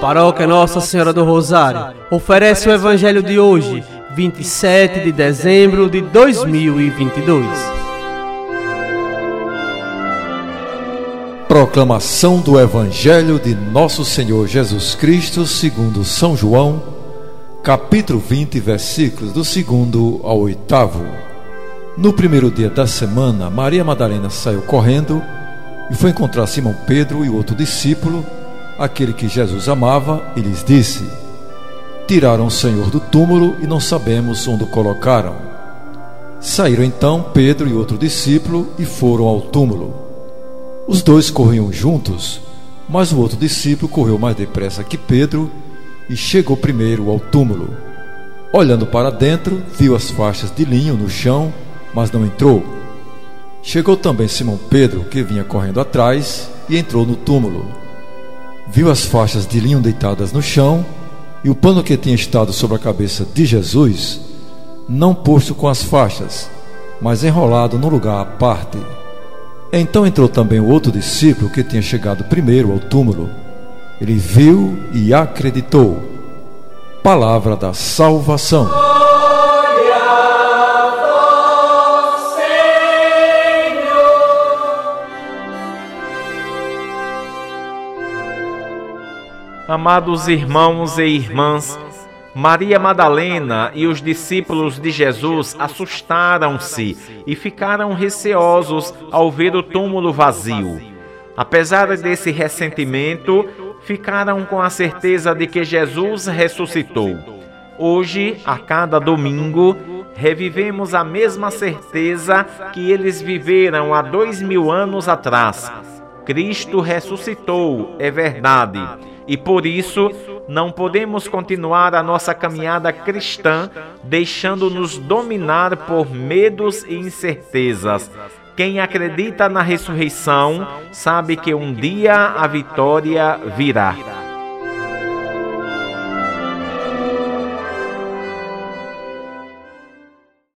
paróquia Nossa Senhora do Rosário oferece o Evangelho de hoje, 27 de dezembro de 2022. Proclamação do Evangelho de Nosso Senhor Jesus Cristo, segundo São João, capítulo 20, versículos do segundo ao oitavo. No primeiro dia da semana, Maria Madalena saiu correndo e foi encontrar Simão Pedro e outro discípulo aquele que Jesus amava e lhes disse: Tiraram o Senhor do túmulo e não sabemos onde o colocaram. Saíram então Pedro e outro discípulo e foram ao túmulo. Os dois corriam juntos, mas o outro discípulo correu mais depressa que Pedro e chegou primeiro ao túmulo. Olhando para dentro, viu as faixas de linho no chão, mas não entrou. Chegou também Simão Pedro, que vinha correndo atrás, e entrou no túmulo viu as faixas de linho deitadas no chão e o pano que tinha estado sobre a cabeça de Jesus, não posto com as faixas, mas enrolado num lugar à parte. Então entrou também o outro discípulo que tinha chegado primeiro ao túmulo. Ele viu e acreditou. Palavra da salvação. Amados irmãos e irmãs, Maria Madalena e os discípulos de Jesus assustaram-se e ficaram receosos ao ver o túmulo vazio. Apesar desse ressentimento, ficaram com a certeza de que Jesus ressuscitou. Hoje, a cada domingo, revivemos a mesma certeza que eles viveram há dois mil anos atrás. Cristo ressuscitou, é verdade e por isso, não podemos continuar a nossa caminhada cristã deixando-nos dominar por medos e incertezas. Quem acredita na ressurreição sabe que um dia a vitória virá.